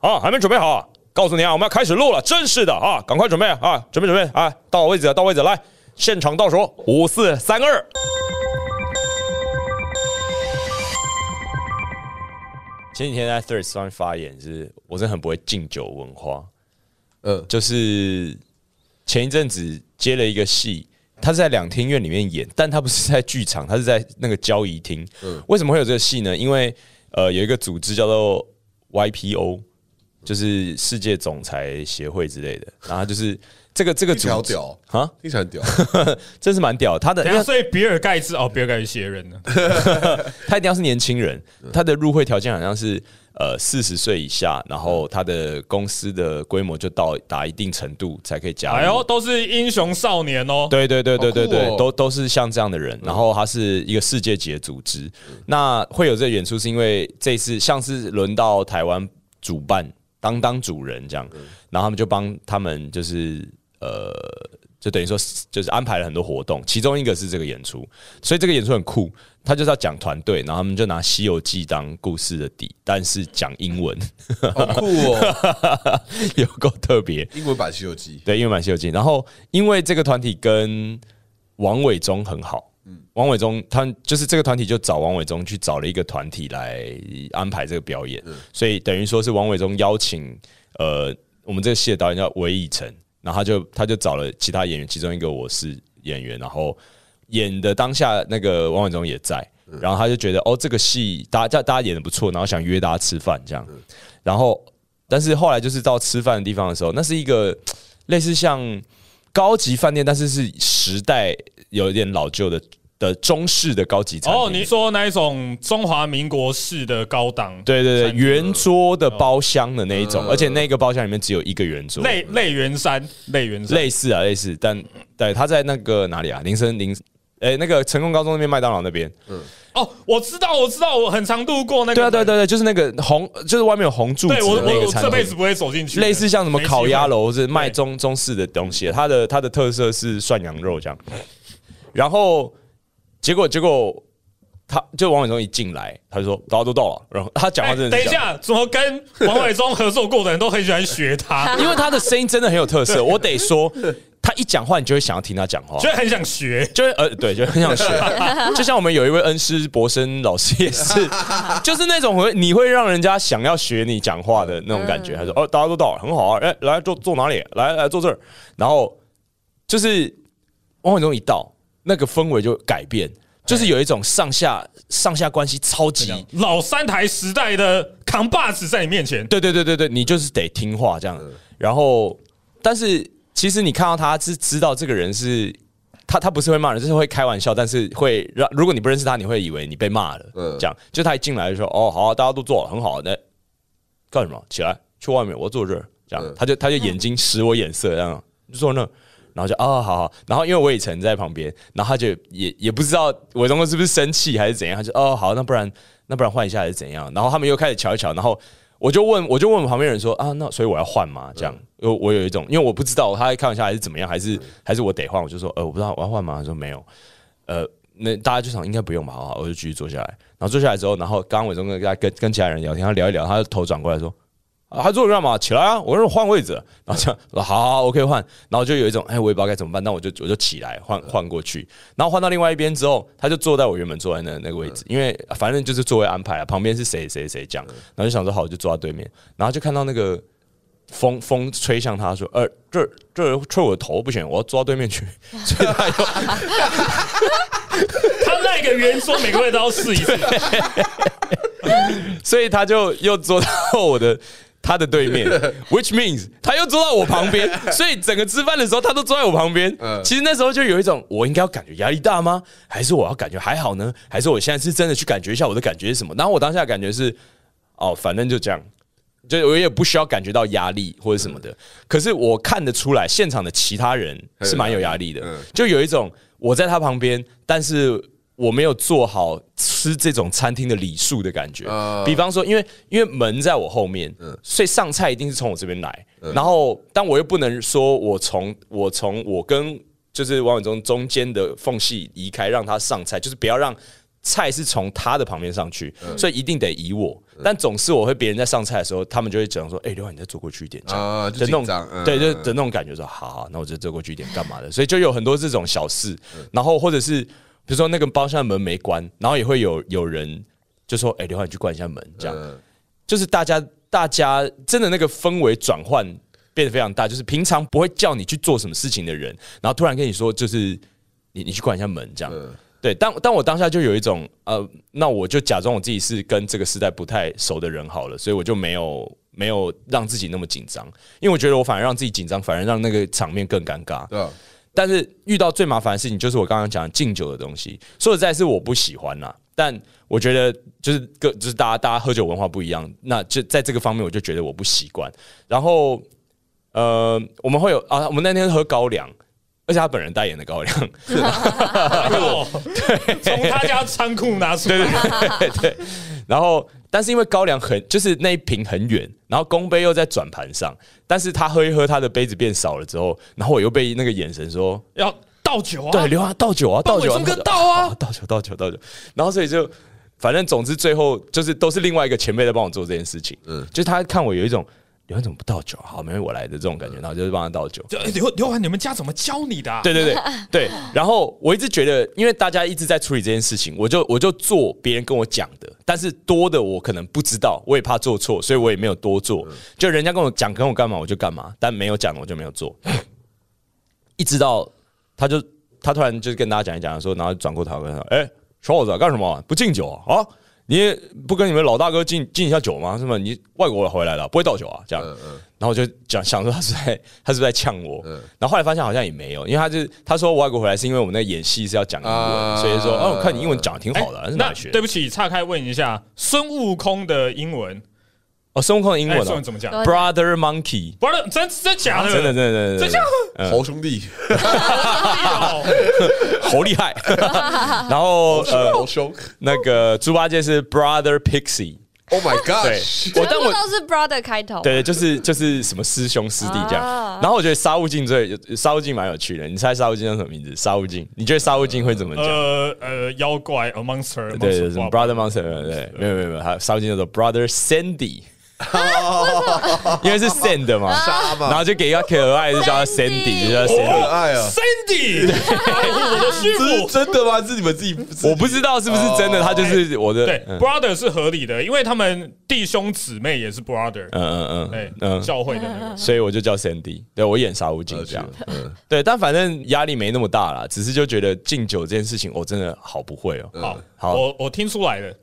啊，还没准备好啊？告诉你啊，我们要开始录了，正式的啊，赶快准备啊，准备准备啊，到位置了，到位置，来，现场倒数，五四三二。前几天在 Third 上面发言，是我真的很不会敬酒文化，嗯，就是前一阵子接了一个戏，他是在两厅院里面演，但他不是在剧场，他是在那个交谊厅。嗯为什么会有这个戏呢？因为呃有一个组织叫做 YPO，就是世界总裁协会之类的，然后就是这个这个听起来好组织屌啊，听起来很屌。真是蛮屌。他的所以比尔盖茨哦，比尔盖茨写人呢，他一定要是年轻人，他的入会条件好像是呃四十岁以下，然后他的公司的规模就到达一定程度才可以加入。哎呦，都是英雄少年哦。对对对对对对，哦都都是像这样的人。然后他是一个世界级的组织，那会有这个演出，是因为这次像是轮到台湾主办，当当主人这样，然后他们就帮他们就是呃。就等于说，就是安排了很多活动，其中一个是这个演出，所以这个演出很酷。他就是要讲团队，然后他们就拿《西游记》当故事的底，但是讲英文，好酷哦！有够特别。英文版《西游记对，英文版《西游记》，然后因为这个团体跟王伟忠很好，王伟忠他就是这个团体就找王伟忠去找了一个团体来安排这个表演，所以等于说是王伟忠邀请呃我们这个戏的导演叫韦以诚，然后他就他就找了其他演员，其中一个我是演员，然后演的当下那个王伟忠也在，然后他就觉得哦这个戏大家大家演的不错，然后想约大家吃饭这样，然后但是后来就是到吃饭的地方的时候，那是一个类似像高级饭店，但是是时代有一点老旧的的中式的高级餐厅。哦，你说那一种中华民国式的高档，对对对，圆桌的包厢的那一种，嗯。而且那个包厢里面只有一个圆桌，类类圆山，类圆山，类似啊类似，但对他在那个哪里啊？林森林，哎、那个成功高中那边麦当劳那边。嗯。哦，我知道，我知道，我很常路过那个，对啊对对对，就是那个红，就是外面有红柱子对我的那我个餐厅。这辈子。不会走进去的，类似像什么烤鸭会，楼，是卖中中式的东西，它的它的特色是涮羊肉这样。然后结果结果他就王伟忠一进来，他就说大家都到了，然后他讲话哎真的等一下，怎么跟王伟忠合作过的人都很喜欢学他，因为他的声音真的很有特色，我得说，他一讲话你就会想要听他讲话。就很想学。就是呃，对，就很想学，就像我们有一位恩师博生老师也是，就是那种会你会让人家想要学你讲话的那种感觉。他说：“哦，大家都到了，很好啊，哎，来坐坐哪里？来来坐这儿。”然后就是王伟忠一到，那个氛围就改变，就是有一种上下上下关系超级，老三台时代的扛把子在你面前，对对对对对，你就是得听话这样。然后，但是其实你看到他是知道这个人是他，他不是会骂人，就是会开玩笑，但是会让如果你不认识他，你会以为你被骂了。嗯这样，就他一进来就说：“哦，好啊、大家都坐了，很好。那干什么？起来，去外面，我坐这儿。”这样，嗯他就他就眼睛使我眼色，这样就坐那。然后就哦、好好，然后因为魏以诚在旁边，然后他就也也不知道伟忠哥是不是生气还是怎样，他就哦好，那不然那不然换一下还是怎样？然后他们又开始瞧一瞧，然后我就问我就问旁边人说啊，那所以我要换吗？这样，因为我有一种因为我不知道他在开玩笑还是怎么样，还是还是我得换，我就说呃我不知道我要换吗？他说没有，呃那大家就想应该不用吧，好好，我就继续坐下来，然后坐下来之后，然后刚刚伟忠哥在跟跟其他人聊天，他聊一聊，他就头转过来说。啊，他坐着干嘛？起来啊！我说换位置，然后这样，说好好好，OK 换，然后就有一种，哎，我也不知道该怎么办，那我就我就起来换换过去，然后换到另外一边之后，他就坐在我原本坐在那那个位置，因为反正就是座位安排啊，旁边是谁谁谁这样，然后就想说好，我就坐在对面，然后就看到那个风风吹向他说，呃，这这吹我的头不行，我要坐到对面去，所以他又 他那个圆桌每个位都要试一次，所以他就又坐到我的他的对面，which means 他又坐到我旁边，所以整个吃饭的时候他都坐在我旁边。嗯其实那时候就有一种，我应该要感觉压力大吗？还是我要感觉还好呢？还是我现在是真的去感觉一下我的感觉是什么？然后我当下感觉是，哦，反正就这样。就我也不需要感觉到压力或者什么的，可是我看得出来，现场的其他人是蛮有压力的嗯，就有一种我在他旁边，但是我没有做好吃这种餐厅的礼数的感觉。啊比方说，因为因为门在我后面，所以上菜一定是从我这边来。然后，但我又不能说我从我从我跟就是王伟忠中间的缝隙移开，让他上菜，就是不要让菜是从他的旁边上去，所以一定得移我。但总是我会别人在上菜的时候，他们就会讲说：“哎，刘海，你再坐过去一点。”啊，就的那种，嗯。对，就的那种感觉，说好好，那我就坐过去一点干嘛的，所以就有很多这种小事，然后或者是比如说那个包厢的门没关，然后也会有有人就说：“哎，刘浩，你去关一下门。”这样嗯就是大家大家真的那个氛围转换变得非常大，就是平常不会叫你去做什么事情的人，然后突然跟你说，就是你你去关一下门这样。嗯对，但但我当下就有一种呃，那我就假装我自己是跟这个时代不太熟的人好了，所以我就没有没有让自己那么紧张，因为我觉得我反而让自己紧张，反而让那个场面更尴尬。但是遇到最麻烦的事情就是我刚刚讲敬酒的东西，说实在是我不喜欢啦。但我觉得就是各就是大家大家喝酒文化不一样，那就在这个方面我就觉得我不习惯。然后呃，我们会有啊，我们那天喝高粱，而且他本人代言的高粱，对，从他家仓库拿出来，然后但是因为高粱很就是那一瓶很远，然后公杯又在转盘上，但是他喝一喝，他的杯子变少了之后，然后我又被那个眼神说。要倒酒啊，对，刘华倒酒啊，倒酒啊，伟忠哥倒啊倒酒，倒酒，倒酒。然后所以就，反正总之最后就是都是另外一个前辈在帮我做这件事情。嗯，就是他看我有一种刘华怎么不倒酒啊？好，没我来的这种感觉，然后就是帮他倒酒。刘刘涵，你们家怎么教你的啊？对对对对，然后我一直觉得，因为大家一直在处理这件事情，我就我就做别人跟我讲的，但是多的我可能不知道，我也怕做错，所以我也没有多做。就人家跟我讲跟我干嘛我就干嘛，但没有讲的我就没有做。一直到他就他突然就是跟大家讲一讲说，然后转过头跟他说：“哎、小伙子、干什么？不敬酒啊？啊，你也不跟你们老大哥敬敬一下酒吗？是吗？你外国回来了，不会倒酒啊？这样。然后我就讲想说他是在 他是不是在呛我，然后后来发现好像也没有，因为他就是他说我外国回来是因为我们那演戏是要讲英文，啊所以说哦，我看你英文讲的挺哎好的，是哪那里学？对不起，岔开问一下，孙悟空的英文，哦，孙悟空的英哎文哦孙文怎么讲？，Brother Monkey，Brother，真真假的？真的真的真的真的真假嗯猴兄弟，哦 好厉害。然后呃，猴兄那个猪八戒是 Brother Pixie，，Oh my 对 God！我但我全部都是 brother 开头。对，就是就是什么师兄师弟这样。啊然后我觉得沙悟净最沙悟净蛮有趣的，你猜沙悟净叫什么名字？沙悟净，你觉得沙悟净会怎么讲？呃呃，妖怪 a monster，对对什么哇 Brother Monster，对，没有没有没有，他沙悟净叫做 Brother Sandy，因为是 Sand 嘛，沙嘛然后就给一个可爱的就叫他 Sandy，就叫好可 Sandy。爱啊护我的师这是傅。真的吗？是你们自己？我不知道是不是真的，他就是我的，对嗯，brother 是合理的，因为他们弟兄姊妹也是 brother，嗯嗯哎嗯，嗯，教会的那个。所以我就叫 Sandy，对我演沙悟净这样。嗯，对，但反正压力没那么大啦，只是就觉得敬酒这件事情，我真的好不会哦。好，好我我听出来了。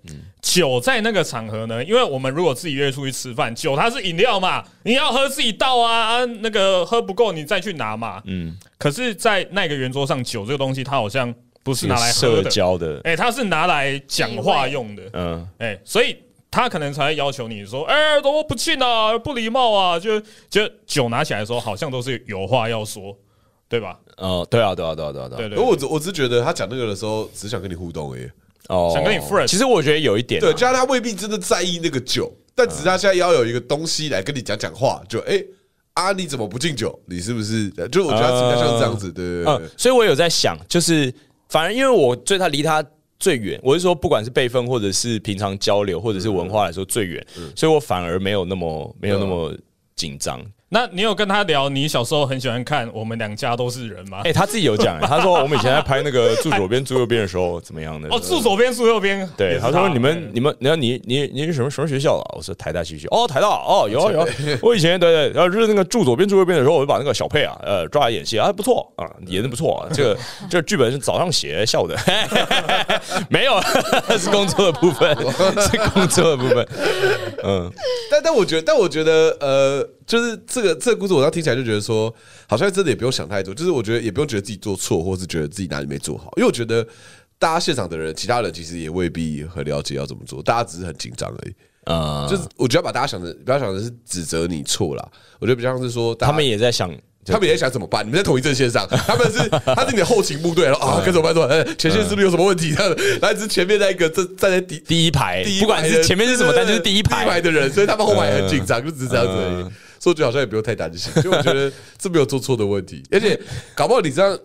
酒在那个场合呢，因为我们如果自己约出去吃饭，酒它是饮料嘛，你要喝自己倒啊，啊，那个喝不够你再去拿嘛。嗯，可是，在那个圆桌上，酒这个东西它好像不是拿来喝社的，交的，哎，它是拿来讲话用的，嗯，哎，所以他可能才会要求你说，哎，怎么不敬啊，不礼貌啊，就就酒拿起来的时候，好像都是有话要说，对吧？哦，对啊，对啊，对啊，对啊，对啊，对对而我只我只觉得他讲那个的时候，只想跟你互动而已。哦。想跟你 friend 其实我觉得有一点啊，对，加上他未必真的在意那个酒，但只是他现在要有一个东西来跟你讲讲话，就哎啊，你怎么不敬酒？你是不是？就我觉得他比较像是这样子，对对对嗯，所以我有在想，就是反正因为我对他离他最远，我是说不管是辈分或者是平常交流或者是文化来说最远，所以我反而没有那么没有那么紧张。那你有跟他聊你小时候很喜欢看《我们两家都是人》吗？哎，他自己有讲，他说我们以前在拍那个住左边住右边的时候怎么样的？哦，住左边住右边，对，是他说你们哎你们，你看你你你是什么什么学校啊？我说台大戏剧。哦，台大哦，有啊有啊。我以前对对，然后就是那个住左边住右边的时候，我就把那个小佩啊，呃，抓来演戏啊，不错啊，演的不错啊。这个 这个剧本是早上写，下午的，没有，是工作的部分，是工作的部分。嗯，但但我觉得，但我觉得，呃，就是这个这个故事，我刚听起来就觉得说，好像真的也不用想太多，就是我觉得也不用觉得自己做错，或是觉得自己哪里没做好，因为我觉得大家现场的人，其他人其实也未必很了解要怎么做，大家只是很紧张而已。呃，就是我觉得把大家想的，不要想的是指责你错啦，我觉得比较像是说，他们也在想，他们也在想怎么办？你们在同一阵线上，他们是他是你的后勤部队，然后啊，该怎么办？前线是不是有什么问题？这样，然后只是前面那一个站站在第第一排不管是前面是什么，但就是第一排排。的人，所以他们后排也很紧张，就只是这样子而已嗯。所以我觉得好像也不用太担心，就我觉得这没有做错的问题，而且搞不好你这样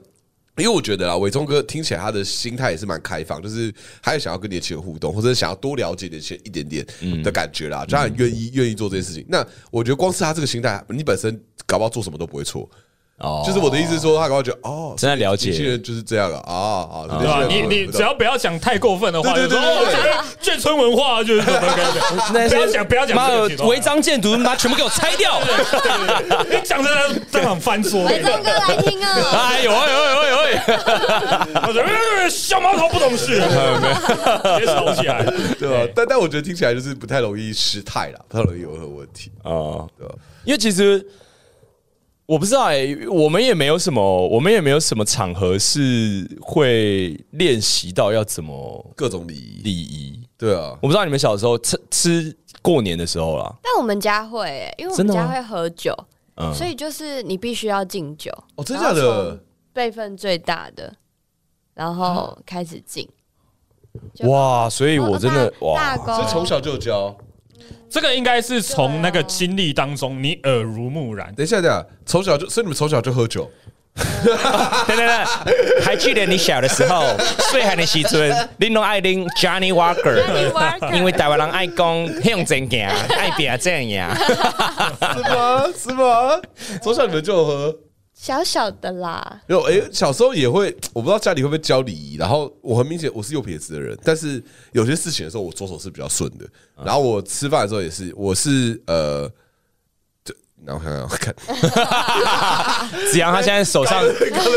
因为我觉得啊，伟忠哥听起来他的心态也是蛮开放，就是他也想要跟年轻人互动，或者想要多了解年轻人一点点的感觉啦，就他很愿意愿意做这件事情。那我觉得光是他这个心态，你本身搞不好做什么都不会错。哦就是我的意思是说，他搞不好觉得哦，真的了解年轻人就是这样啊啊啊！对吧？你你只要不要讲太过分的话，就说哦，这个眷村文化就是不要讲不要讲妈违章建筑，妈全部给我拆掉！你讲的当场翻桌，伟忠哥来听啊！哎呦哎呦哎呦哎呦！他说呃小毛头不懂事，直接吵起来，对吧？但但我觉得听起来就是不太容易失态啦，不太容易有任何问题。啊，对吧？因为其实我不知道哎、我们也没有什么，我们也没有什么场合是会练习到要怎么各种礼仪，礼仪。对啊，我不知道你们小时候吃吃过年的时候啦，但我们家会、欸，因为我真的吗们家会喝酒，嗯，所以就是你必须要敬酒，哦，真假然后的？辈分最大的，然后开始敬。就哇，所以我真的哇，大公所以从小就有教。这个应该是从那个经历当中你耳濡目染。等一下，等一下，从小就，所以你们从小就喝酒？对对对，还记得你小的时候，岁寒的时阵，你拢爱啉 Johnny Walker，因为台湾人爱讲向前行，爱拼这样。是吗？是吗？从小你们就有喝？小小的啦，没有，哎、小时候也会，我不知道家里会不会教礼仪。然后我很明显我是右撇子的人，但是有些事情的时候，我左手是比较顺的。然后我吃饭的时候也是，我是呃，就然后看看看，子阳他现在手上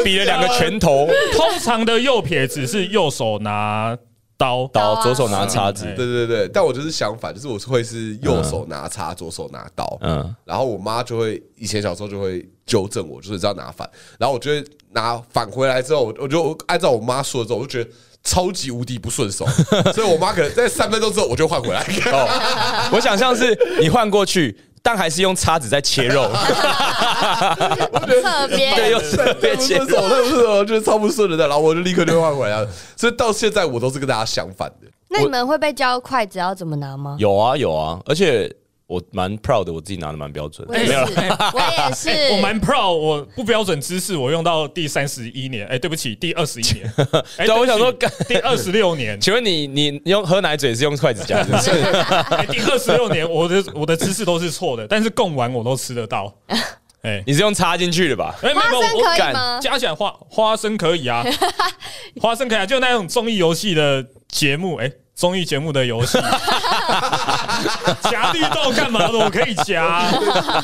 比了两个拳头，通常的右撇子是右手拿刀，刀左手拿叉子，对对对，但我就是相反，就是我是会是右手拿叉，左手拿刀。嗯，然后我妈就会以前小时候就会纠正我，就是这样拿反，然后我就会拿反回来之后，我我就按照我妈说的之后，我就觉得超级无敌不顺手，所以我妈可能在三分钟之后我就换回来。哦，我想象是你换过去，但还是用叉子在切肉，特别对，用特别切肉。那不顺手，就是超不顺的，然后我就立刻就换回来了。所以到现在我都是跟大家相反的。那你们会被教筷子要怎么拿吗？有啊有啊，而且我蛮 proud 的，我自己拿的蛮标准的。我也是，我也是，哎 我蛮 proud，我不标准姿势我用到第三十一年，哎，对不起，第二十一年，哎对啊我想说第二十六年，请问你你你用喝奶嘴是用筷子夹是不是？哎第二十六年，我的我的姿势都是错的，但是贡丸我都吃得到，哎，你是用插进去的吧？哎，没花有我生可以敢吗？加起来花花生可以啊，花生可以啊，就那种综艺游戏的节目，哎、综艺节目的游戏，夹绿豆干嘛的？我可以夹，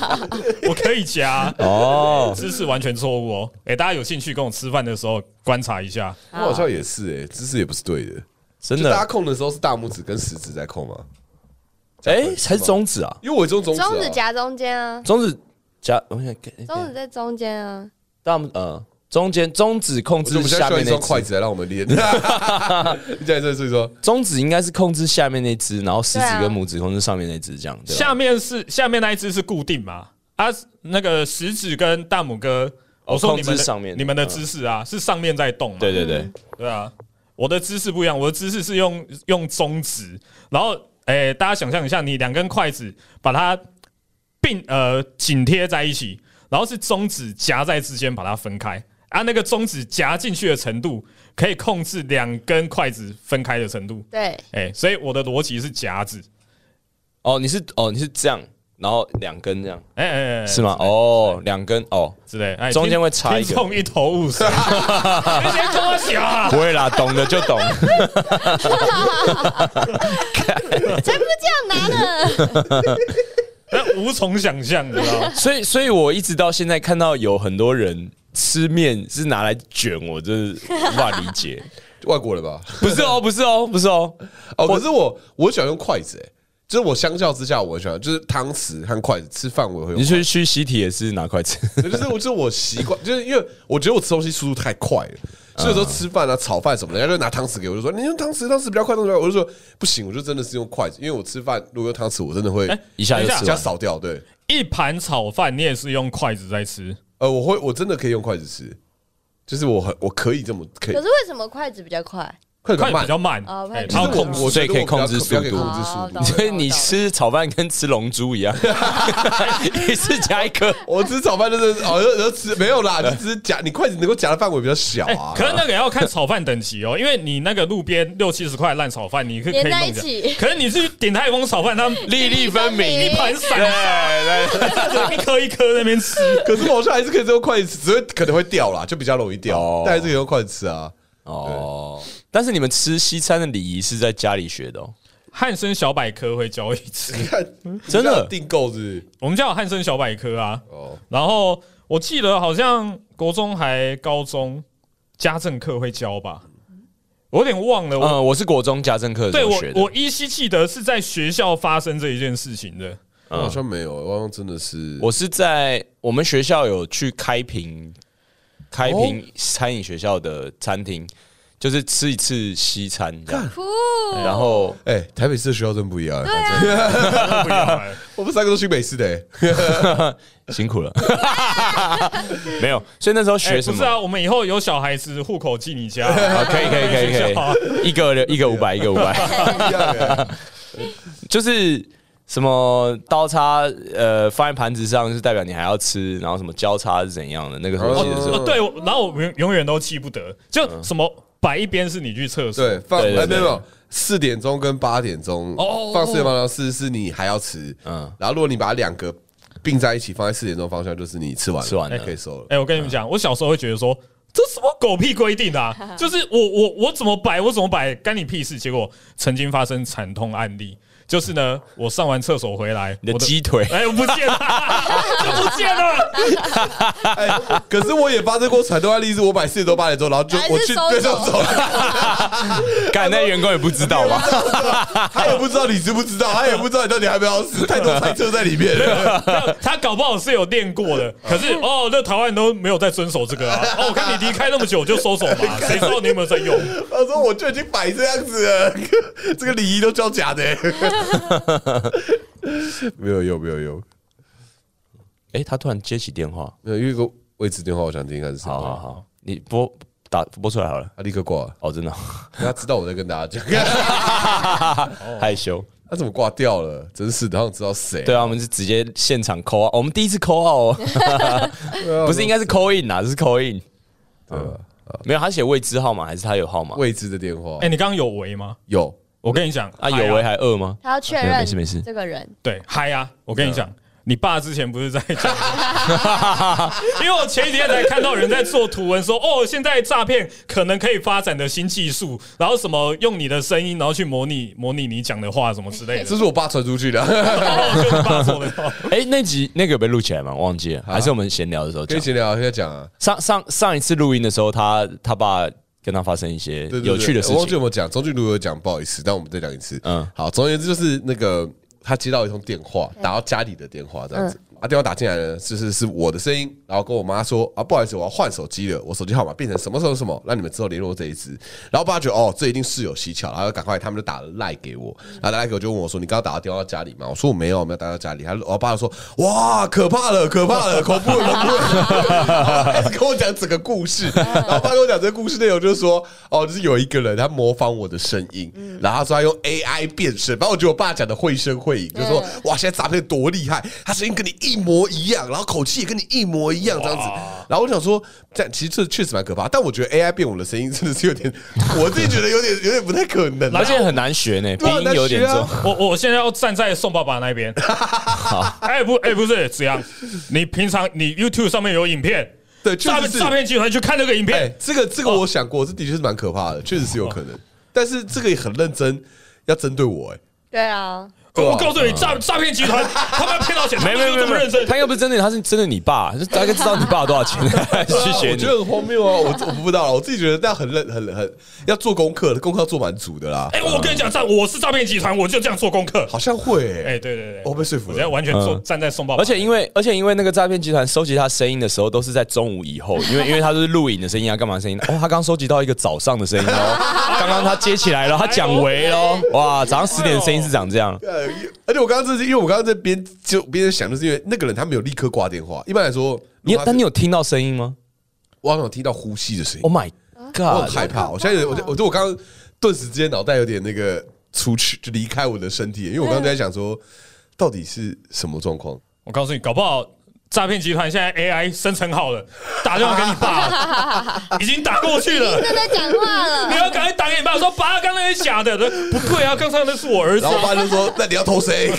我可以夹，哦，姿势完全错误哦。哎、大家有兴趣跟我吃饭的时候观察一下，我好像也是哎、姿势也不是对的。真的大家的？控的时候是大拇指跟食指在控吗？哎，还是中指啊？因为我这种中指、啊，中指夹中间啊，中指夹，我想中指在中间啊。大拇呃中间中指控制我们现在下面那需要一双筷，子来让我们练。你再这所以说，中指应该是控制下面那只，然后食指跟拇指控制上面那只，这样？下面是下面那一只是固定嘛？啊，那个食指跟大拇哥，我说你们的上面你们的姿势啊，是上面在动嘛？对对对，对啊，我的姿势不一样，我的姿势是用用中指，然后诶、大家想象一下，你两根筷子把它并呃紧贴在一起，然后是中指夹在之间把它分开，啊，那个中指夹进去的程度可以控制两根筷子分开的程度，对，诶、所以我的逻辑是夹子，哦，你是哦你是这样，然后两根这样。哎哎哎，是吗？哦，两根哦，之类，哎，中间听会插一个。一头雾水，你先跟我讲。啊不，会啦，懂的就懂。才不这样拿呢。那无从想象，你知道？所以，所以我一直到现在看到有很多人吃面是拿来卷，我真是无法理解。外国人吧？不是哦，不是哦，不是哦。哦，可是我我喜欢用筷子，哎，就是我相较之下，我很喜欢就是汤匙和筷子吃饭，我也会用你。去去西体也是拿筷子，就是我就是我习惯，就是因为我觉得我吃东西速度太快了，所以有时候吃饭啊、炒饭什么的，人家就拿汤匙给我，就说你用汤匙，汤匙比较快，汤匙比较快。我就说不行，我就真的是用筷子，因为我吃饭如果用汤匙，我真的会哎一下一下。扫掉。对，一盘炒饭你也是用筷子在吃，呃，我会我真的可以用筷子吃，就是我很我可以这么可以可是，为什么筷子比较快？快快比较慢然后控制我所以可以控制速度控制速度。所以你吃炒饭跟吃龙珠一样，一次夹一颗。我吃炒饭就是哦，有有吃没有啦，就只是夹，你筷子能够夹的范围比较小哎啊。可是那个要看炒饭等级哦，因为你那个路边六七十块烂炒饭，你可以可以弄起。可是你是鼎泰丰炒饭，他们 粒粒分明，一盘散沙，一颗一颗在那边吃。可是我好像还是可以用筷子吃，只会可能会掉啦，就比较容易掉哦，但还是可以用筷子吃啊。哦。但是你们吃西餐的礼仪是在家里学的哦，汉森小百科会教一次，看，真的订购是是我们家有汉森小百科啊。哦，然后我记得好像国中还高中家政课会教吧，我有点忘了。我嗯，我是国中家政课的时对我候学的我。依稀记得是在学校发生这一件事情的。我好像没有，我好像真的是我是在我们学校有去开平开平餐饮学校的餐厅，就是吃一次西餐这样，然后哎，台北市的学校真不一样。对反正。啊，不一样哎 我们三个都去北市的，哎 辛苦了，没有，所以那时候哎学什么？不是啊，我们以后有小孩子户口寄你家，啊，可以可以可以可以，一个一个五百，一个五百，一样哎就是什么刀叉呃放在盘子上，是代表你还要吃，然后什么交叉是怎样的？那个时候记得是哦，对，然后我永永远都记不得，就什么摆一边是你去厕所，对，放哎没有没有，四点钟跟八点钟哦。放四点方向是是你还要吃，嗯。嗯，然后如果你把两个并在一起放在四点钟方向，就是你吃完吃完了。可以收了。哎、我跟你们讲，我小时候会觉得说，这什么狗屁规定啊！就是我我我怎么摆，我怎么摆，干你屁事！结果曾经发生惨痛案例，就是呢，我上完厕所回来，你的鸡腿，哎、我不见了，就不见了。哎，可是我也发生过惨痛案例，是我买四十多八点钟，然后就我去对就走了，干那员工也不知道吧？他也不知道你知不知道，他也不知道你到底要不要死，太多猜测在里面了。他搞不好是有练过的，可是哦，那台湾人都没有在遵守这个啊。哦，我看你离开那么久就收手嘛，谁知道你有没有在用？他说我就已经摆这样子了，这个礼仪都叫假的，没有用，没有用，哎，他突然接起电话，没有，因为一个位置电话，我想听看是什么。好好好，你拨打拨出来好了。他立刻挂了，哦，真的他知道我在跟大家讲，害羞。他怎么挂掉了？真是的，他想知道谁。对啊，我们是直接现场扣啊，我们第一次扣哦，不是应该是扣 in 啊，这是扣 in。对啊没有，他写未知号码还是他有号码？未知的电话哎、你刚刚有围吗？有我跟你讲啊，有为还饿吗？他要确没事没事这个人对嗨啊！我跟你讲，你爸之前不是在讲，因为我前几天才看到人在做图文说，哦，现在诈骗可能可以发展的新技术，然后什么用你的声音，然后去模拟模拟你讲的话什么之类的这。是我爸传出去的。哎，那集那个有被录起来吗？忘记了，还是我们闲聊的时候讲？可以闲聊，可以讲啊。上上上一次录音的时候，他他爸跟他发生一些有趣的事我忘记有情。没有讲，钟俊如有讲，不好意思，但我们再讲一次。嗯嗯，好，总而言之就是那个他接到一通电话，打到家里的电话这样子。啊，电话打进来呢，就是是我的声音，然后跟我妈说啊，不好意思，我要换手机了，我手机号码变成什么什么什么，让你们之后联络这一支。然后我爸觉得哦，这一定是有蹊跷，然后赶快他们就打了赖给我，然后赖给我就问我说，你刚刚打到电话到家里吗？我说我没有，我没有打到家里。他我爸就说哇，可怕了，可怕了，恐怖了，恐怖了，开始跟我讲整个故事。然后我爸跟我讲这个故事内容，就是说哦，就是有一个人他模仿我的声音，然后他说他用 AI 变声，反正我觉得我爸讲的绘声绘影，就是说哇，现在诈骗多厉害，他声音跟你一模一样，然后口气也跟你一模一样这样子。然后我想说，这样其实这确实蛮可怕，但我觉得 AI 变我的声音真的是有点，我自己觉得有点 有点不太可能啊。而且很难学呢，鼻音有点重。我我现在要站在宋爸爸那边。哎不哎不是子阳，你平常你 YouTube 上面有影片，对，诈骗诈骗集团去看那个影哎片，，这个这个我想过，这的确是蛮可怕的，确实是有可能。但是这个也很认真，要针对我哎。对啊我告诉你，诈诈骗集团他们要骗到钱，没有没有这么认真，他又不是真的，他是真的你爸，就大概知道你爸多少钱 去学我觉。得很荒谬啊！我我不知道了，我自己觉得这样很认很很要做功课，功课要做蛮足的啦。哎，我跟你讲，诈我是诈骗集团，我就这样做功课。好像会欸，哎，对对对，我被说服了我现在。完全坐嗯站在宋爸爸，而且因为而且因为那个诈骗集团收集他声音的时候，都是在中午以后，因为 因为他都是录影的声音啊，干嘛声音？哦，他刚收集到一个早上的声音哦，刚刚他接起来了，他讲为喽，哇，早上十点的声音是长这样。呃，而且我刚刚这是因为我刚刚在边就边想，就是因为那个人他没有立刻挂电话。一般来说，你但你有听到声音吗我好像有听到呼吸的声音？Oh，my 我 god！很害怕。我现在我就我就我刚刚顿时之间脑袋有点那个出去，就离开我的身体，因为我刚刚在想说，到底是什么状况？我告诉你，搞不好诈骗集团现在 AI 生成好了，打电话给你爸，已经打过去了。正在讲话你，要赶快打给你爸说：“爸，刚刚那是假的。”不对啊，刚才那是我儿子然后。爸就说：“那你要投谁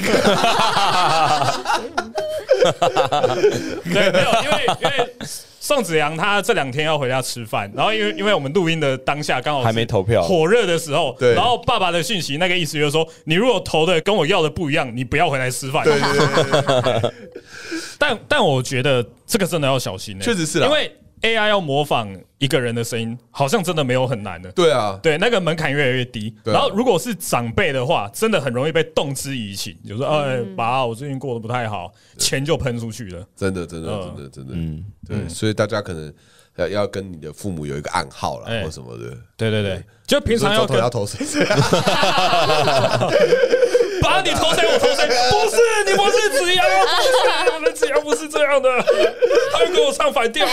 对，没有，因为因为宋子阳他这两天要回家吃饭，然后因为因为我们录音的当下刚好是还没投票火热的时候，对然后爸爸的讯息那个意思就是说，你如果投的跟我要的不一样，你不要回来吃饭。对对对对对，但但我觉得这个真的要小心、欸，确实是啦。因为 AI 要模仿一个人的声音，好像真的没有很难的。对啊，对，那个门槛越来越低。啊。然后，如果是长辈的话，真的很容易被动之以情，就说：“哎，爸，我最近过得不太好，钱就喷出去了。真的真的嗯真的真的，嗯，对，所以大家可能要要跟你的父母有一个暗号啦，哎。或什么的。”对对对，就平常要总统跟要投谁？爸，你投谁我投谁，不是你不是子阳，不是子阳不是这样的，他又跟我唱反调。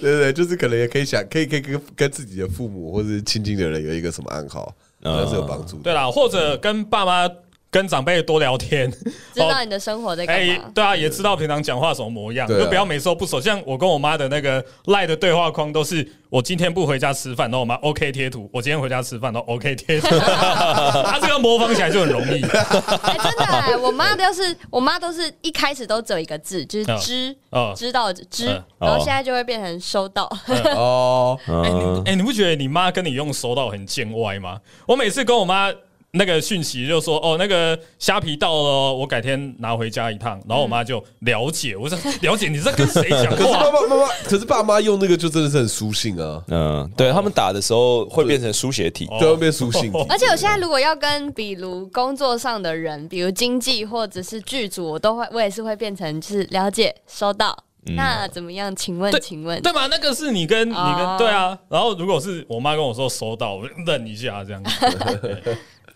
对对对，就是可能也可以想，可以可以跟跟自己的父母或者是亲近的人有一个什么暗号，嗯那是有帮助的。对啦，或者跟爸妈、跟长辈多聊天，知道你的生活在干哎、嘛。对啊，也知道平常讲话什么模样，啊就不要每次都不熟。像我跟我妈的那个赖的对话框都是我今天不回家吃饭，然后我妈 OK 贴图；我今天回家吃饭，然后 OK 贴图。他这个模仿起来就很容易。哎，真的哎，我妈都是，我妈都是一开始都只有一个字，就是嗯知，哦知道知嗯，然后哦现在就会变成收到。哦，哎、嗯你哎、你不觉得你妈跟你用收到很见外吗？我每次跟我妈那个讯息就说哦，那个虾皮到了哦，我改天拿回家一趟，然后我妈就了解，我说 了解你在跟谁讲可是爸话？爸妈妈，可是爸妈用那个就真的是很书信啊，嗯，对他们打的时候会变成书写体，哦对外面书信。而且我现在如果要跟比如工作上的人，比如经纪或者是剧组，我都会我也是会变成就是了解收到。那怎么样？请问对，请问，对嘛？那个是你跟你跟哦对啊，然后如果是我妈跟我说收到，我就愣一下这样。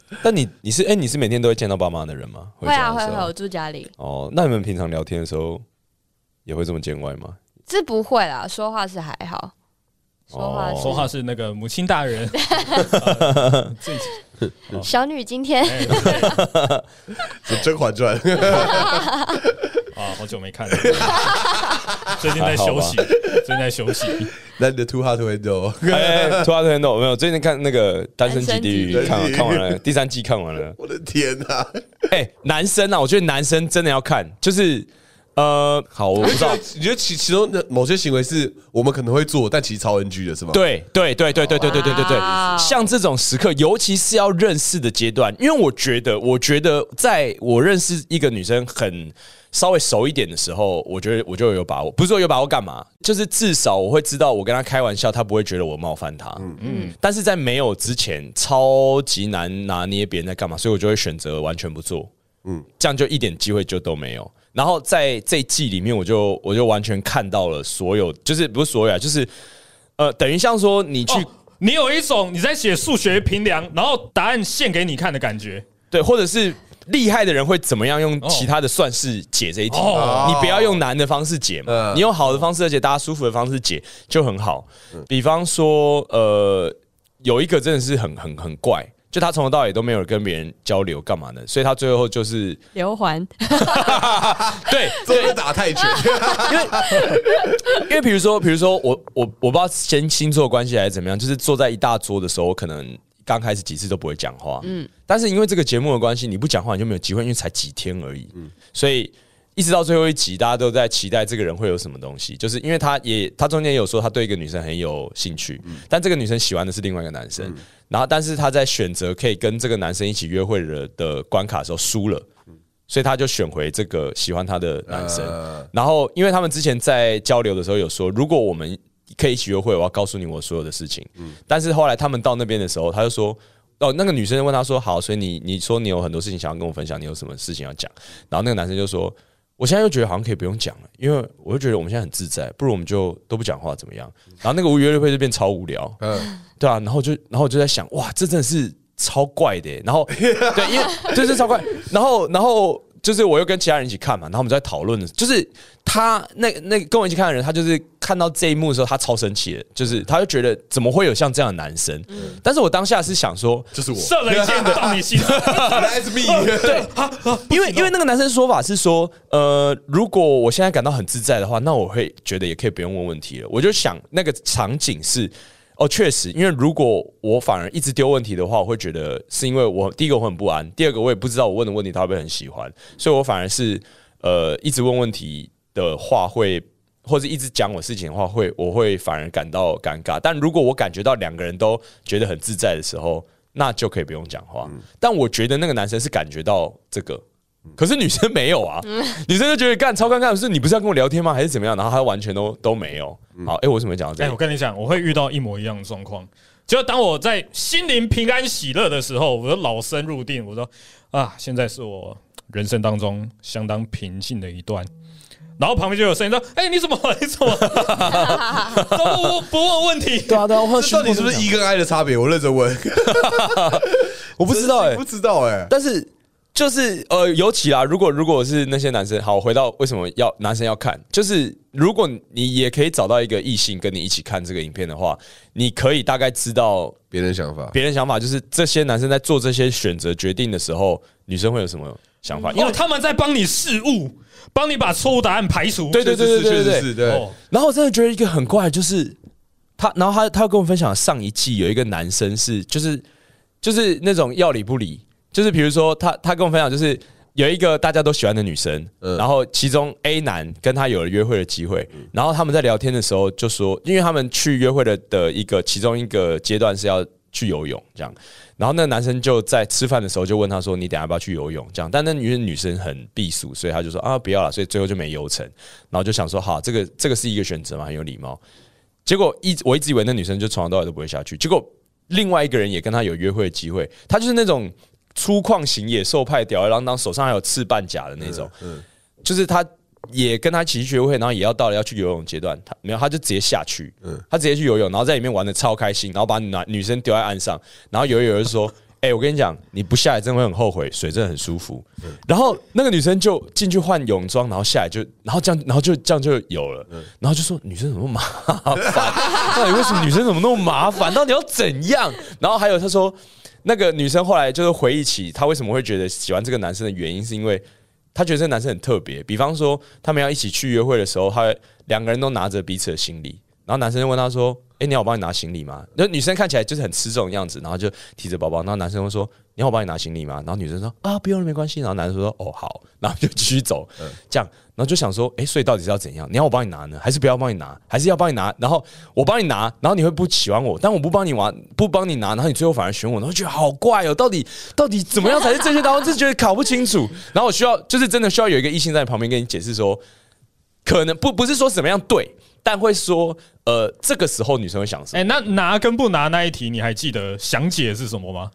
但你你是哎、你是每天都会见到爸妈的人吗？会啊会会，我住家里哦，那你们平常聊天的时候也会这么见外吗？这不会啦，说话是还好，说话说话是那个母亲大人，呃小女今天。甄嬛传》啊，好久没看了，最近在休息，最近在休息。那你的 Too Hard to Handle 哎，突然突然懂没有？最近看那个《单身即地狱。看完看完了，第三季看完了。我的天哪！哎、男生啊，我觉得男生真的要看，就是呃，好，我不知道，你觉得其其中的某些行为是我们可能会做，但其实超 NG 的是吗？，对对对对对对对对对对，像这种时刻，尤其是要认识的阶段，因为我觉得，我觉得在我认识一个女生很稍微熟一点的时候，我觉得我就有把握，不是说有把握干嘛，就是至少我会知道，我跟她开玩笑，她不会觉得我冒犯她。嗯嗯，但是在没有之前，超级难拿捏别人在干嘛，所以我就会选择完全不做。嗯，这样就一点机会就都没有。然后在这一季里面，我就我就完全看到了所有，就是不是所有啊，就是呃，等于像说你去、哦你有一种你在写数学评量，然后答案献给你看的感觉。对，或者是厉害的人会怎么样用其他的算式解这一题？哦你不要用难的方式解嘛，嗯你用好的方式，而且大家舒服的方式解就很好。比方说，呃，有一个真的是很很很怪。就他从头到尾都没有跟别人交流，干嘛呢？所以他最后就是刘环，对真的打泰拳，因为 因为比如说，比如说我我我不知道先星座关系还是怎么样，就是坐在一大桌的时候，我可能刚开始几次都不会讲话，嗯，但是因为这个节目的关系，你不讲话你就没有机会，因为才几天而已，嗯，所以一直到最后一集，大家都在期待这个人会有什么东西，就是因为他也他中间有说他对一个女生很有兴趣，但这个女生喜欢的是另外一个男生，然后但是他在选择可以跟这个男生一起约会的的关卡的时候输了。所以他就选回这个喜欢他的男生，呃然后，因为他们之前在交流的时候有说，如果我们可以一起约会，我要告诉你我所有的事情。但是后来他们到那边的时候，他就说。哦，那个女生问他说：“好，所以你你说你有很多事情想要跟我分享，你有什么事情要讲？”然后那个男生就说：“我现在又觉得好像可以不用讲了，因为我就觉得我们现在很自在，不如我们就都不讲话怎么样？”然后那个无约会就变超无聊，嗯，对啊，然后就然后我就在想，哇，这真的是超怪的耶。然后 对，因为这是超怪，然后然后就是我又跟其他人一起看嘛，然后我们在讨论的，就是他那那跟我一起看的人，他就是看到这一幕的时候，他超生气的，就是他就觉得怎么会有像这样的男生？但是我当下是想说，就是我，射了一箭到你心上。That's me，对，因为因为那个男生说法是说，呃，如果我现在感到很自在的话，那我会觉得也可以不用问问题了。我就想那个场景是，哦，确实，因为如果我反而一直丢问题的话，我会觉得是因为我第一个我很不安，第二个我也不知道我问的问题他会不会很喜欢，所以我反而是呃一直问问题的话会。或者一直讲我事情的话，会我会反而感到尴尬。但如果我感觉到两个人都觉得很自在的时候，那就可以不用讲话。但我觉得那个男生是感觉到这个，可是女生没有啊，女生就觉得干超尴尬，是你不是要跟我聊天吗？还是怎么样？然后她完全都都没有。好，哎、我为什么会讲到这哎、个？我跟你讲，我会遇到一模一样的状况。就当我在心灵平安喜乐的时候，我就老生入定，我说啊，现在是我人生当中相当平静的一段。然后旁边就有声音说：“哎、你怎么 了？你怎么 不不问问题？对啊，对啊，我这到底是不是 E 跟 I 的差别？我认真问，我不知道哎、不知道哎，但是就是呃，尤其啦，如果如果是那些男生，好，回到为什么要男生要看，就是如果你也可以找到一个异性跟你一起看这个影片的话，你可以大概知道别人想法，别人想法，就是这些男生在做这些选择决定的时候，女生会有什么想法？因为他们在帮你试误，帮你把错误答案排除。对对对对对对对然后我真的觉得一个很怪，就是他，然后他他跟我分享上一季有一个男生是就是就是那种要理不理，就是比如说他他跟我分享就是。有一个大家都喜欢的女生，嗯然后其中 A 男跟他有了约会的机会，然后他们在聊天的时候就说，因为他们去约会的的一个其中一个阶段是要去游泳这样，然后那个男生就在吃饭的时候就问他说：“你等一下要不要去游泳？”这样，但那女女生很避暑，所以他就说：“啊，不要了。”所以最后就没游成。然后就想说：“好，这个这个是一个选择嘛，很有礼貌。”结果一直我一直以为那女生就从头到尾都不会下去，结果另外一个人也跟他有约会的机会，他就是那种粗犷型野兽派吊儿郎当，手上还有刺半甲的那种，嗯，就是他也跟他一起去约会，然后也要到了要去游泳阶段，他没有，他就直接下去，嗯他直接去游泳，然后在里面玩的超开心，然后把男女生丢在岸上，然后游一游就说。哎、我跟你讲，你不下来真的会很后悔，水真的很舒服。然后那个女生就进去换泳装，然后下来就，然后这样，然后就这样就有了。然后就说女生怎么那么麻烦？到底为什么女生怎么那么麻烦？到底要怎样？然后还有他说，那个女生后来就是回忆起她为什么会觉得喜欢这个男生的原因，是因为她觉得这个男生很特别。比方说，他们要一起去约会的时候，他两个人都拿着彼此的行李，然后男生就问他说：“哎、你要我帮你拿行李吗？”那女生看起来就是很吃这种样子，然后就提着包包，然后男生会说：“你要我帮你拿行李吗？”然后女生说：“啊，不用了，没关系。”然后男生说：“哦，好。”然后就继续走，嗯这样，然后就想说：“哎、所以到底是要怎样？你要我帮你拿呢，还是不要帮你拿？还是要帮你拿？然后我帮你拿，然后你会不喜欢我，但我不帮你玩，不帮你拿，然后你最后反而选我，然后觉得好怪哦，到底到底怎么样才是正确答案？就是觉得搞不清楚。然后我需要，就是真的需要有一个异性在旁边跟你解释说，可能不不是说怎么样对，但会说，呃，这个时候女生会想什么？哎、那拿跟不拿那一题，你还记得详解是什么吗？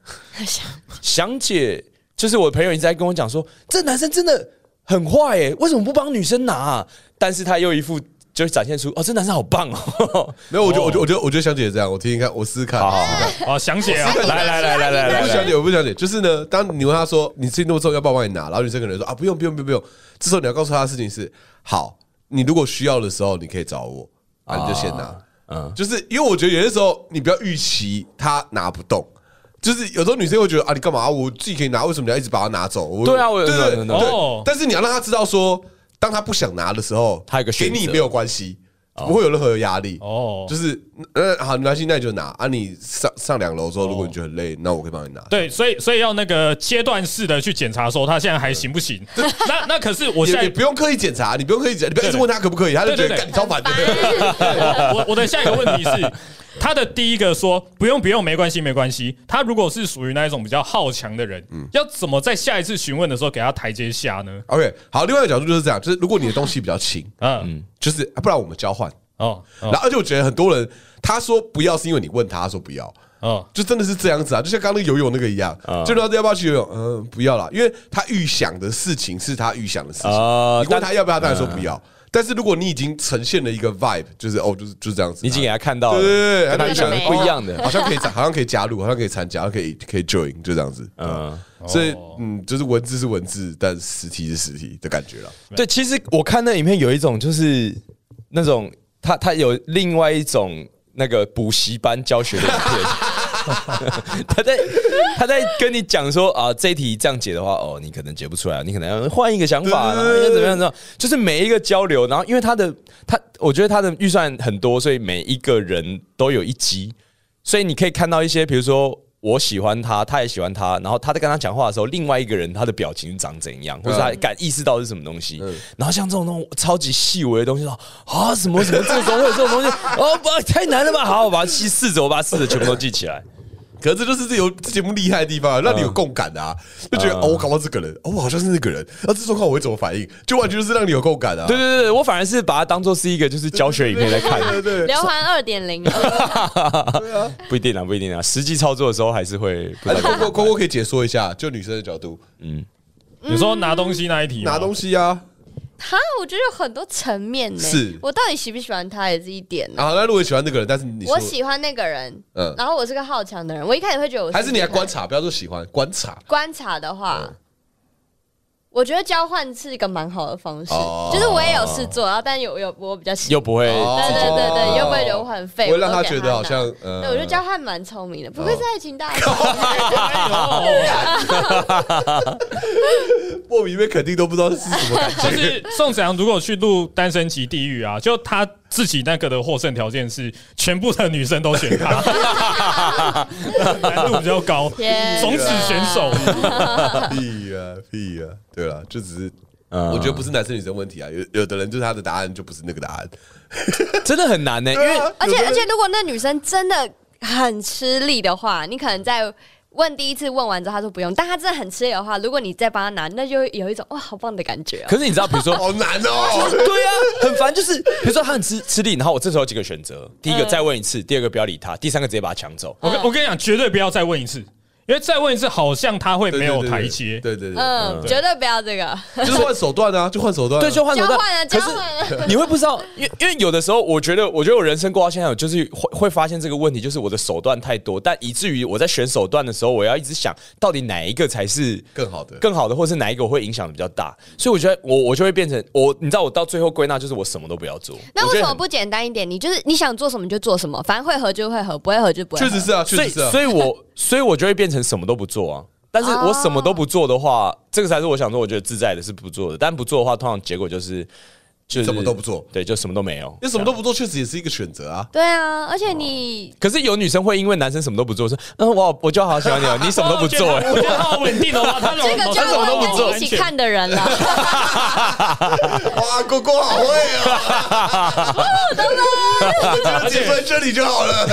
详解就是我朋友一直在跟我讲说，这男生真的很坏耶，为什么不帮女生拿啊、但是他又一副就展现出，哦，这男生好棒哦。没有，我觉得，我觉得，我觉得，我觉得香姐这样，我听听看，我试试看，好好试试看。哦，详解啊，来来来来来我不想解，我不想解。就是呢，当你问他说你事情那么重要，要不要帮你拿？然后女生可能说啊，不用不用不用不用。这时候你要告诉他的事情是：好，你如果需要的时候，你可以找我，啊，你就先拿。嗯，就是因为我觉得有些时候你不要预期他拿不动。就是有时候女生会觉得啊，你干嘛？我自己可以拿，为什么你要一直把它拿走？我对啊我对对对。但是你要让他知道说，当他不想拿的时候，他有个选择给你没有关系，不会有任何的压力。哦，就是呃，好，没关系，那你就拿啊。你上上两楼之后，如果你觉得很累，那我可以帮你拿。对，所以所以要那个阶段式的去检查说他现在还行不行。那那可是我现在不用刻意检查，你不用刻意你不要一直问他可不可以，他就觉得超烦的。我我的下一个问题是，他的第一个说不用不用没关系没关系。他如果是属于那一种比较好强的人，嗯要怎么在下一次询问的时候给他台阶下呢？OK，好，另外一个角度就是这样，就是如果你的东西比较轻，嗯，就是啊不然我们交换。哦然后而且我觉得很多人他说不要是因为你问他，他说不要。哦，就真的是这样子啊，就像刚刚那个游泳那个一样，就聊要不要去游泳，嗯，不要啦，因为他预想的事情是他预想的事情，啊你问他要不要，他当然说不要。但是如果你已经呈现了一个 vibe，就是哦，就是就是这样子，你已经给他看到了，对对对，跟他想的不一样的好。像可以好像可以加入，好像可以参加，可以可以 join，就这样子。嗯，嗯，所以嗯，就是文字是文字，但实体是实体的感觉了。对，其实我看那影片有一种就是那种他他有另外一种那个补习班教学的影片。他在他在跟你讲说啊，这一题这样解的话，哦，你可能解不出来，你可能要换一个想法，然后应该怎么样怎么样，就是每一个交流，然后因为他的他，我觉得他的预算很多，所以每一个人都有一集，所以你可以看到一些，比如说。我喜欢他，他也喜欢他，然后他在跟他讲话的时候，另外一个人他的表情长怎样，或者他感意识到是什么东西。然后像这种那种超级细微的东西，说啊什么什么，这个时候会有这种东西，哦不太难了吧？好，我把它记试着，我把它试着全部都记起来。可是这就是这有这节目厉害的地方啊，让你有共感的啊，就觉得哦，我搞到这个人，哦，我好像是那个人，那这状况我会怎么反应？就完全就是让你有共感啊。对对对，我反而是把它当做是一个就是教学影片在看，对对对，刘环二点零，不一定啊，不一定啊，实际操作的时候还是会不还太是扣扣扣扣可以解说一下，就女生的角度。嗯。你说拿东西那一题，拿东西啊。哈，我觉得有很多层面呢。是我到底喜不喜欢他也是一点呢。啊，那如果你喜欢那个人，但是你我喜欢那个人，嗯然后我是个好强的人，我一开始会觉得我还是你来观察，不要说喜欢，观察。观察的话，嗯我觉得交换是一个蛮好的方式，哦。就是我也有事做，然后但有有我比较喜又不会哦。对对对对，又不会觉得我很废，不会让他觉得好像我觉得交换蛮聪明的，不愧是爱情大师。莫名被肯定都不知道是什么感觉。就是宋子阳如果去录《单身级地狱》啊，就他自己那个的获胜条件是全部的女生都选他，难度比较高，天种子选手。屁呀屁呀！对了，就只是嗯我觉得不是男生女生问题啊，有有的人就是他的答案就不是那个答案，真的很难呢，因为啊而且而且，如果那女生真的很吃力的话，你可能在问第一次问完之后，她说不用，但她真的很吃力的话，如果你再帮她拿，那就有一种哇，好棒的感觉、啊。可是你知道，比如说 好难哦。对啊，很烦。就是比如说他很吃吃力，然后我这时候有几个选择：第一个嗯再问一次，第二个不要理他，第三个直接把他抢走。我跟我跟你讲，绝对不要再问一次，因为再问一次好像他会没有台阶。对对对，嗯，绝对不要这个就是换手段啊，就换手段啊。对，就换手段交换了，可是交换了。你会不知道，因为因为有的时候，我觉得，我觉得我人生过到现在，我就是会会发现这个问题，就是我的手段太多，但以至于我在选手段的时候，我要一直想到底哪一个才是更好的。更好的，或是哪一个我会影响的比较大。所以我觉得我我就会变成我，你知道，我到最后归纳就是我什么都不要做。那为什么不简单一点？你就是你想做什么就做什么，反正会合就会合，不会合就不会合。确实是啊，确实是啊。所以我所以我就会变成什么都不做啊。但是我什么都不做的话，这个才是我想说，我觉得自在的是不做的。但不做的话，通常结果就是就是什么都不做对，就什么都没有。你什么都不做，确实也是一个选择啊。对啊，而且你可是有女生会因为男生什么都不做，说嗯，我我就好喜欢你哦，你什么都不做、我觉得好稳定哦，他这个就他什么都不做要跟你一起看的人了。哇，果果好会啊！我觉得结分这里就好了。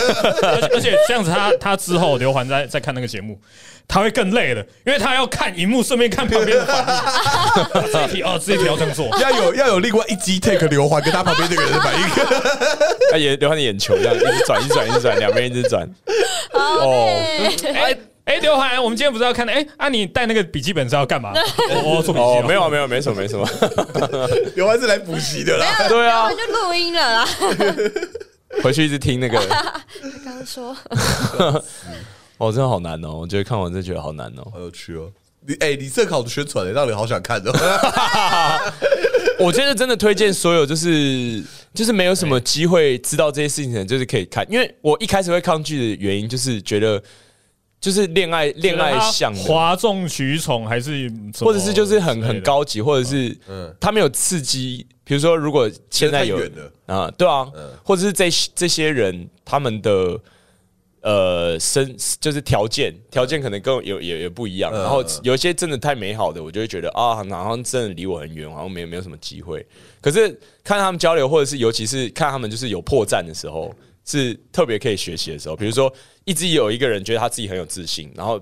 而且而且这样子他，他之后刘环在在看那个节目，他会更累了，因为他要看荧幕，顺便看旁边的反应。这一题哦，这一题要这样做。要有要有另外一击 take 刘环跟他旁边那个人的反应。他眼流汗的眼球这样一直转，一直转，一直转，两边一直转。哦，哎哎，刘环，我们今天不是要看的？哎啊，你带那个笔记本是要干嘛？我做笔记哦哦，，没有啊没有，没什么没什么。刘环是来补习的啦。对啊我，就录音了啦。回去一直听那个，刚刚说哦，真的好难哦。我觉得看完真的觉得好难哦。好有趣哦！你哎，你这考的宣传，让人好想看哦。我觉得真的推荐所有就是就是没有什么机会知道这些事情的人，就是可以看。因为我一开始会抗拒的原因，就是觉得就是恋爱恋爱向的，哗众取宠还是什么或者是就是很很高级，或者是嗯他没有刺激。比如说，如果现在有太远了啊，对啊嗯，或者是这这些人他们的呃身就是条件条件可能跟我有也也不一样，嗯然后有一些真的太美好的，我就会觉得啊，好像真的离我很远，好像没有没有什么机会。可是看他们交流，或者是尤其是看他们就是有破绽的时候，是特别可以学习的时候。比如说，一直有一个人觉得他自己很有自信，然后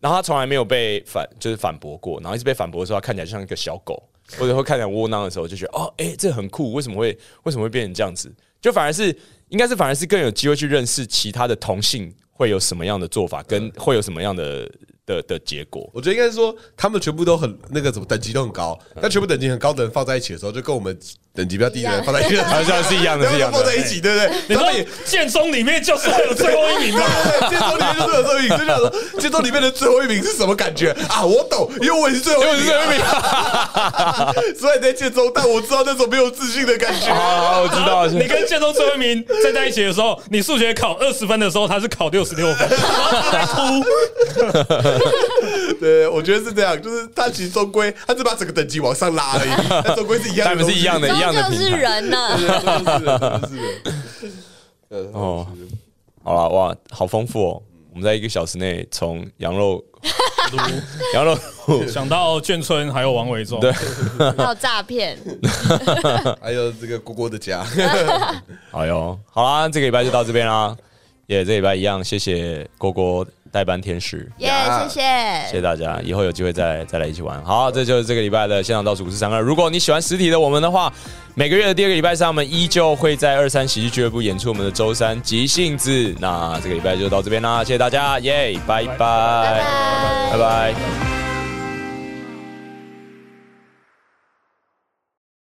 然后他从来没有被反就是反驳过，然后一直被反驳的时候，他看起来像一个小狗，或者会看起来窝囊的时候，就觉得哦，哎、这很酷，为什么会为什么会变成这样子？就反而是应该是反而是更有机会去认识其他的同性会有什么样的做法，跟会有什么样的的的结果。我觉得应该是说，他们全部都很那个什么等级都很高，但全部等级很高的人放在一起的时候，就跟我们等级比较低的人放在一起，好像是一样的，是一样的放。在一起，对不对？你说他们也建中里面就是会有最后一名嘛？对，建中里面就是有最后一名，就想说建中里面的最后一名是什么感觉啊？我懂，因为我也是最后一名，因为我是最后一名，所以在剑宗，但我知道那种没有自信的感觉。好，我知道，你跟剑宗最后一名站在一起的时候，你数学考二十分的时候，他是考六十六分，然后他在哭。对，我觉得是这样，就是他其实终归，他只把整个等级往上拉而已，他终归是一样的 他们是一样的，终一样的究是。人呢。是的是人。呃哦，好了，哇，好丰富哦！我们在一个小时内从羊肉羊肉想到眷村还有王伟忠，对还有诈骗，还有这个锅锅的家，哎呦，好啦，这个礼拜就到这边啦。也、这礼拜一样，谢谢蝈蝈代班天使，耶，谢谢谢谢大家，以后有机会再再来一起玩。好，这就是这个礼拜的现场倒数五四三二。如果你喜欢实体的我们的话，每个月的第二个礼拜三，我们依旧会在二三喜剧俱乐部演出我们的周三即兴子。那这个礼拜就到这边啦，谢谢大家，耶，拜拜，拜拜拜拜